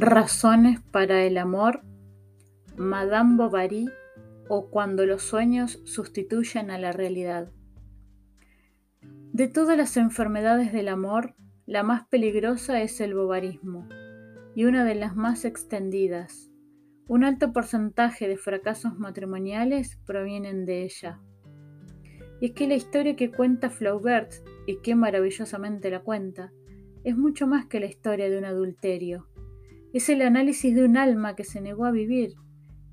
Razones para el amor, Madame Bovary o cuando los sueños sustituyen a la realidad. De todas las enfermedades del amor, la más peligrosa es el bovarismo y una de las más extendidas. Un alto porcentaje de fracasos matrimoniales provienen de ella. Y es que la historia que cuenta Flaubert, y qué maravillosamente la cuenta, es mucho más que la historia de un adulterio es el análisis de un alma que se negó a vivir,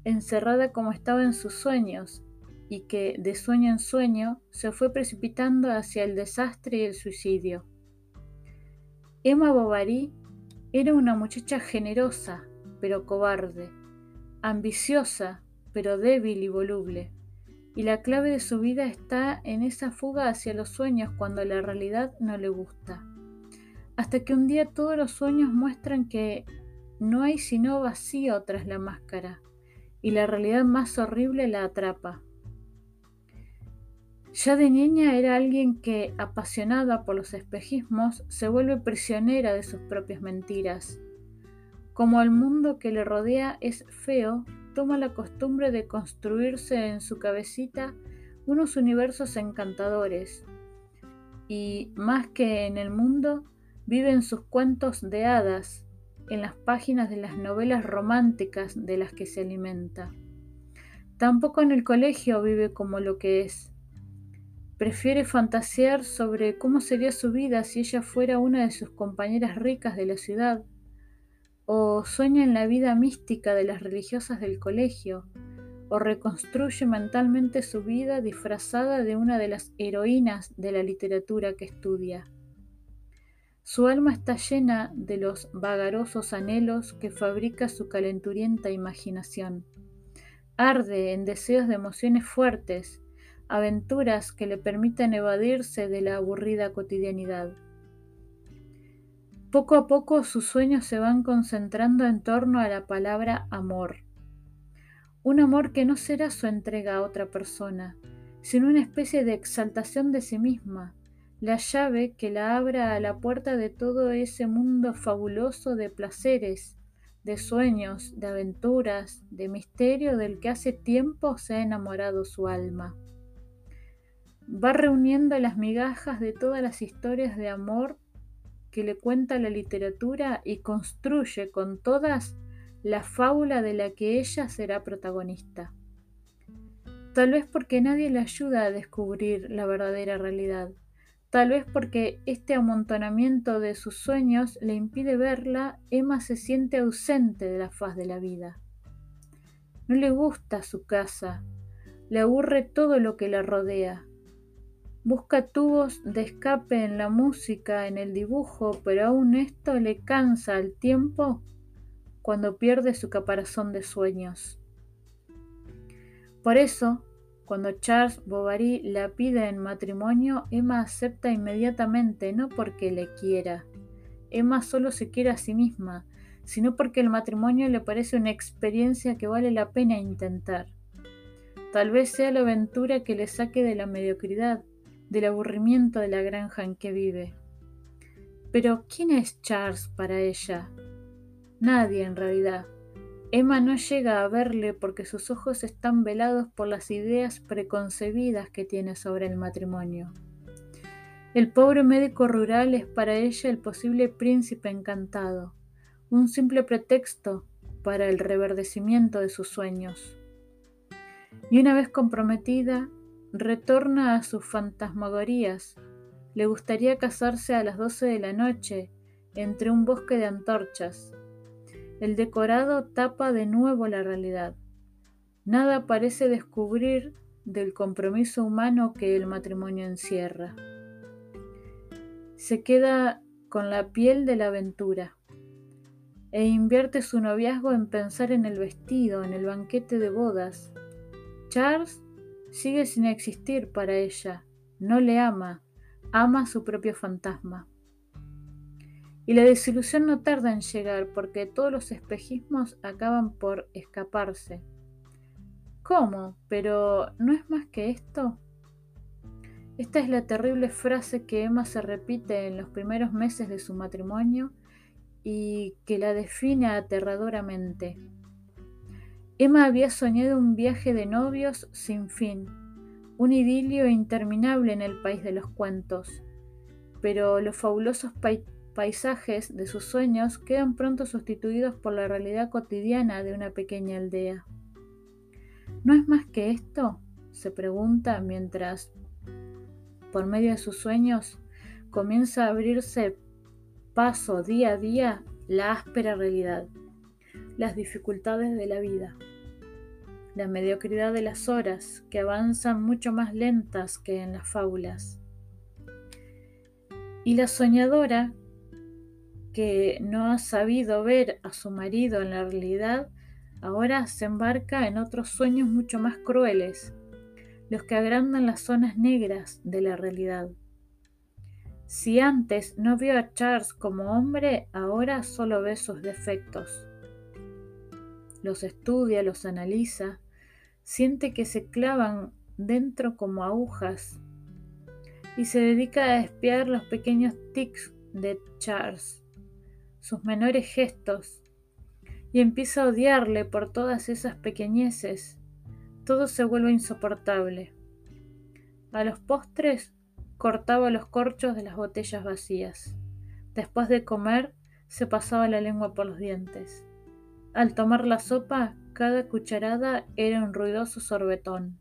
encerrada como estaba en sus sueños, y que, de sueño en sueño, se fue precipitando hacia el desastre y el suicidio. Emma Bovary era una muchacha generosa, pero cobarde, ambiciosa, pero débil y voluble, y la clave de su vida está en esa fuga hacia los sueños cuando la realidad no le gusta. Hasta que un día todos los sueños muestran que no hay sino vacío tras la máscara, y la realidad más horrible la atrapa. Ya de niña era alguien que, apasionada por los espejismos, se vuelve prisionera de sus propias mentiras. Como el mundo que le rodea es feo, toma la costumbre de construirse en su cabecita unos universos encantadores, y más que en el mundo, vive en sus cuentos de hadas, en las páginas de las novelas románticas de las que se alimenta. Tampoco en el colegio vive como lo que es. Prefiere fantasear sobre cómo sería su vida si ella fuera una de sus compañeras ricas de la ciudad, o sueña en la vida mística de las religiosas del colegio, o reconstruye mentalmente su vida disfrazada de una de las heroínas de la literatura que estudia. Su alma está llena de los vagarosos anhelos que fabrica su calenturienta imaginación. Arde en deseos de emociones fuertes, aventuras que le permiten evadirse de la aburrida cotidianidad. Poco a poco sus sueños se van concentrando en torno a la palabra amor. Un amor que no será su entrega a otra persona, sino una especie de exaltación de sí misma, la llave que la abra a la puerta de todo ese mundo fabuloso de placeres, de sueños, de aventuras, de misterio del que hace tiempo se ha enamorado su alma. Va reuniendo las migajas de todas las historias de amor que le cuenta la literatura y construye con todas la fábula de la que ella será protagonista. Tal vez porque nadie le ayuda a descubrir la verdadera realidad Tal vez porque este amontonamiento de sus sueños le impide verla, Emma se siente ausente de la faz de la vida. No le gusta su casa, le aburre todo lo que la rodea. Busca tubos de escape en la música, en el dibujo, pero aún esto le cansa al tiempo cuando pierde su caparazón de sueños. Por eso, cuando Charles Bovary la pide en matrimonio, Emma acepta inmediatamente, no porque le quiera. Emma solo se quiere a sí misma, sino porque el matrimonio le parece una experiencia que vale la pena intentar. Tal vez sea la aventura que le saque de la mediocridad, del aburrimiento de la granja en que vive. Pero, ¿quién es Charles para ella? Nadie en realidad. Emma no llega a verle porque sus ojos están velados por las ideas preconcebidas que tiene sobre el matrimonio. El pobre médico rural es para ella el posible príncipe encantado, un simple pretexto para el reverdecimiento de sus sueños. Y una vez comprometida, retorna a sus fantasmagorías. Le gustaría casarse a las doce de la noche entre un bosque de antorchas, el decorado tapa de nuevo la realidad. Nada parece descubrir del compromiso humano que el matrimonio encierra. Se queda con la piel de la aventura e invierte su noviazgo en pensar en el vestido, en el banquete de bodas. Charles sigue sin existir para ella, no le ama, ama su propio fantasma. Y la desilusión no tarda en llegar porque todos los espejismos acaban por escaparse. ¿Cómo? ¿Pero no es más que esto? Esta es la terrible frase que Emma se repite en los primeros meses de su matrimonio y que la define aterradoramente. Emma había soñado un viaje de novios sin fin, un idilio interminable en el país de los cuentos, pero los fabulosos paisajes de sus sueños quedan pronto sustituidos por la realidad cotidiana de una pequeña aldea. ¿No es más que esto? se pregunta mientras, por medio de sus sueños, comienza a abrirse paso día a día la áspera realidad, las dificultades de la vida, la mediocridad de las horas que avanzan mucho más lentas que en las fábulas. Y la soñadora que no ha sabido ver a su marido en la realidad, ahora se embarca en otros sueños mucho más crueles, los que agrandan las zonas negras de la realidad. Si antes no vio a Charles como hombre, ahora solo ve sus defectos. Los estudia, los analiza, siente que se clavan dentro como agujas y se dedica a espiar los pequeños tics de Charles, sus menores gestos, y empieza a odiarle por todas esas pequeñeces. Todo se vuelve insoportable. A los postres cortaba los corchos de las botellas vacías. Después de comer, se pasaba la lengua por los dientes. Al tomar la sopa, cada cucharada era un ruidoso sorbetón.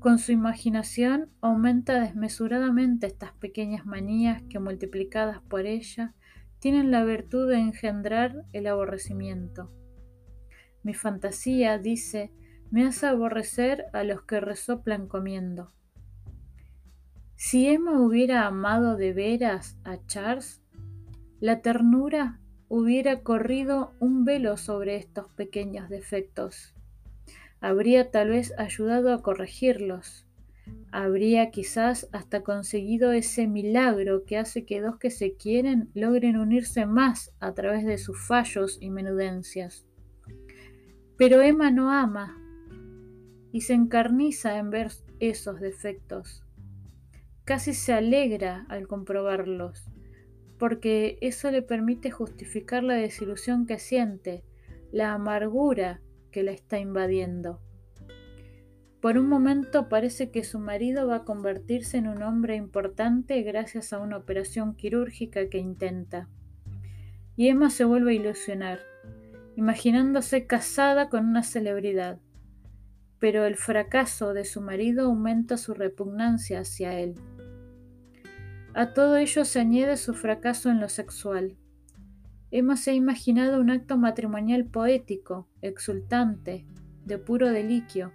Con su imaginación aumenta desmesuradamente estas pequeñas manías que multiplicadas por ella tienen la virtud de engendrar el aborrecimiento. Mi fantasía, dice, me hace aborrecer a los que resoplan comiendo. Si Emma hubiera amado de veras a Charles, la ternura hubiera corrido un velo sobre estos pequeños defectos. Habría tal vez ayudado a corregirlos. Habría quizás hasta conseguido ese milagro que hace que dos que se quieren logren unirse más a través de sus fallos y menudencias. Pero Emma no ama y se encarniza en ver esos defectos casi se alegra al comprobarlos, porque eso le permite justificar la desilusión que siente, la amargura que la está invadiendo. Por un momento parece que su marido va a convertirse en un hombre importante gracias a una operación quirúrgica que intenta. Y Emma se vuelve a ilusionar, imaginándose casada con una celebridad. Pero el fracaso de su marido aumenta su repugnancia hacia él. A todo ello se añade su fracaso en lo sexual. Emma se ha imaginado un acto matrimonial poético, exultante, de puro deliquio.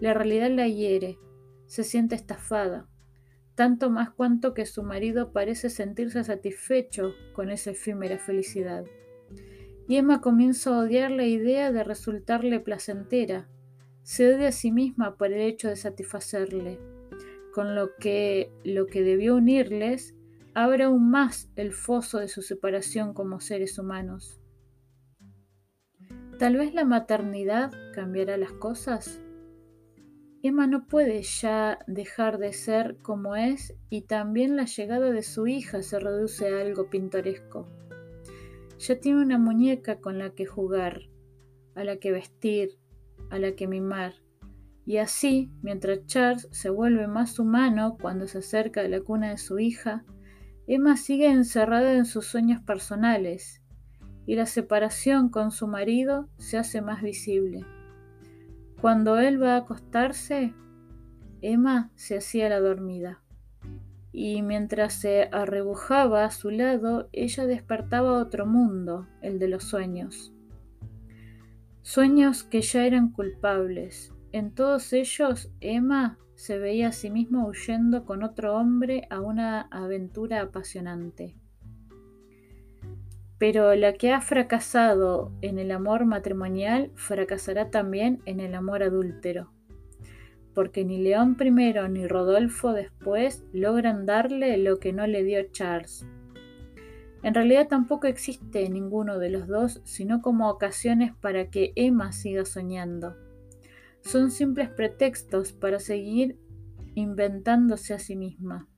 La realidad la hiere, se siente estafada, tanto más cuanto que su marido parece sentirse satisfecho con esa efímera felicidad. Y Emma comienza a odiar la idea de resultarle placentera, se odia a sí misma por el hecho de satisfacerle con lo que lo que debió unirles abre aún más el foso de su separación como seres humanos. Tal vez la maternidad cambiará las cosas. Emma no puede ya dejar de ser como es y también la llegada de su hija se reduce a algo pintoresco. Ya tiene una muñeca con la que jugar, a la que vestir, a la que mimar y así, mientras Charles se vuelve más humano cuando se acerca a la cuna de su hija, Emma sigue encerrada en sus sueños personales y la separación con su marido se hace más visible. Cuando él va a acostarse, Emma se hacía la dormida y mientras se arrebujaba a su lado, ella despertaba otro mundo, el de los sueños. Sueños que ya eran culpables, en todos ellos, Emma se veía a sí misma huyendo con otro hombre a una aventura apasionante. Pero la que ha fracasado en el amor matrimonial fracasará también en el amor adúltero, porque ni León I ni Rodolfo después logran darle lo que no le dio Charles. En realidad tampoco existe ninguno de los dos, sino como ocasiones para que Emma siga soñando son simples pretextos para seguir inventándose a sí misma.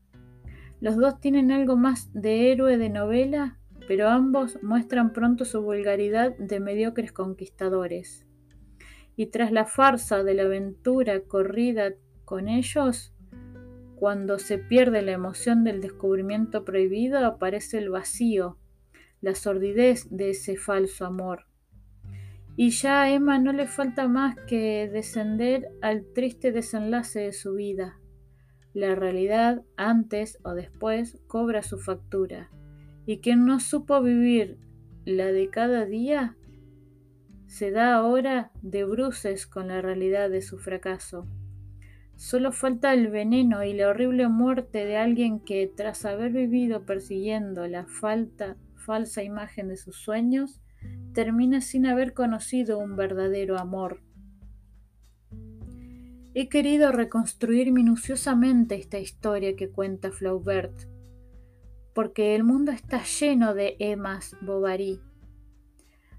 Los dos tienen algo más de héroe de novela pero ambos muestran pronto su vulgaridad de mediocres conquistadores. Y tras la farsa de la aventura corrida con ellos, cuando se pierde la emoción del descubrimiento prohibido, aparece el vacío, la sordidez de ese falso amor. Y ya a Emma no le falta más que descender al triste desenlace de su vida. La realidad, antes o después, cobra su factura. Y quien no supo vivir la de cada día, se da ahora de bruces con la realidad de su fracaso. Solo falta el veneno y la horrible muerte de alguien que, tras haber vivido persiguiendo la falta, falsa imagen de sus sueños, termina sin haber conocido un verdadero amor. He querido reconstruir minuciosamente esta historia que cuenta Flaubert, porque el mundo está lleno de Emmas Bovary.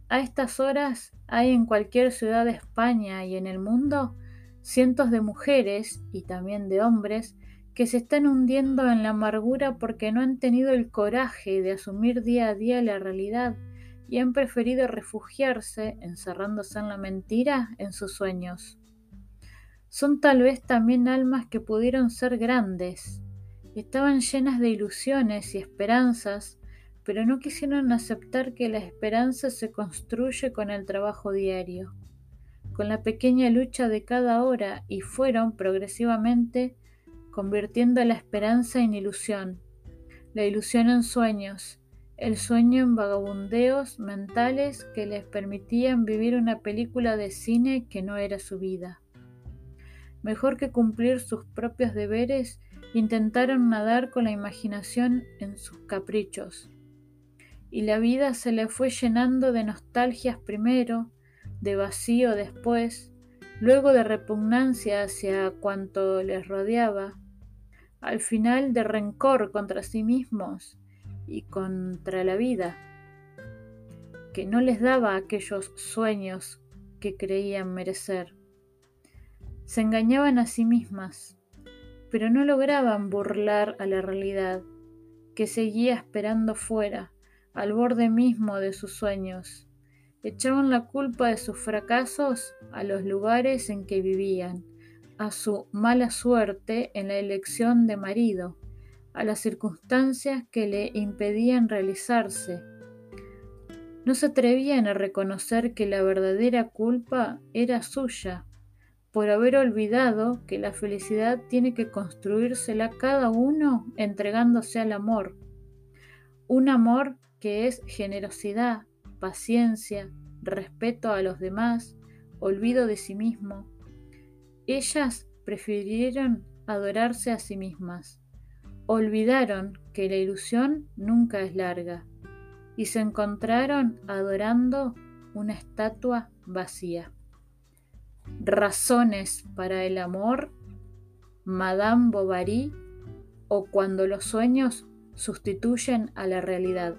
A estas horas hay en cualquier ciudad de España y en el mundo cientos de mujeres y también de hombres que se están hundiendo en la amargura porque no han tenido el coraje de asumir día a día la realidad y han preferido refugiarse, encerrándose en la mentira, en sus sueños. Son tal vez también almas que pudieron ser grandes, estaban llenas de ilusiones y esperanzas, pero no quisieron aceptar que la esperanza se construye con el trabajo diario, con la pequeña lucha de cada hora y fueron progresivamente convirtiendo la esperanza en ilusión, la ilusión en sueños, el sueño en vagabundeos mentales que les permitían vivir una película de cine que no era su vida. Mejor que cumplir sus propios deberes, intentaron nadar con la imaginación en sus caprichos. Y la vida se le fue llenando de nostalgias primero, de vacío después, luego de repugnancia hacia cuanto les rodeaba, al final de rencor contra sí mismos y contra la vida, que no les daba aquellos sueños que creían merecer. Se engañaban a sí mismas, pero no lograban burlar a la realidad, que seguía esperando fuera, al borde mismo de sus sueños. Echaban la culpa de sus fracasos a los lugares en que vivían, a su mala suerte en la elección de marido, a las circunstancias que le impedían realizarse. No se atrevían a reconocer que la verdadera culpa era suya, por haber olvidado que la felicidad tiene que construírsela cada uno entregándose al amor. Un amor que es generosidad, paciencia, respeto a los demás, olvido de sí mismo. Ellas prefirieron adorarse a sí mismas Olvidaron que la ilusión nunca es larga y se encontraron adorando una estatua vacía. Razones para el amor, Madame Bovary o cuando los sueños sustituyen a la realidad.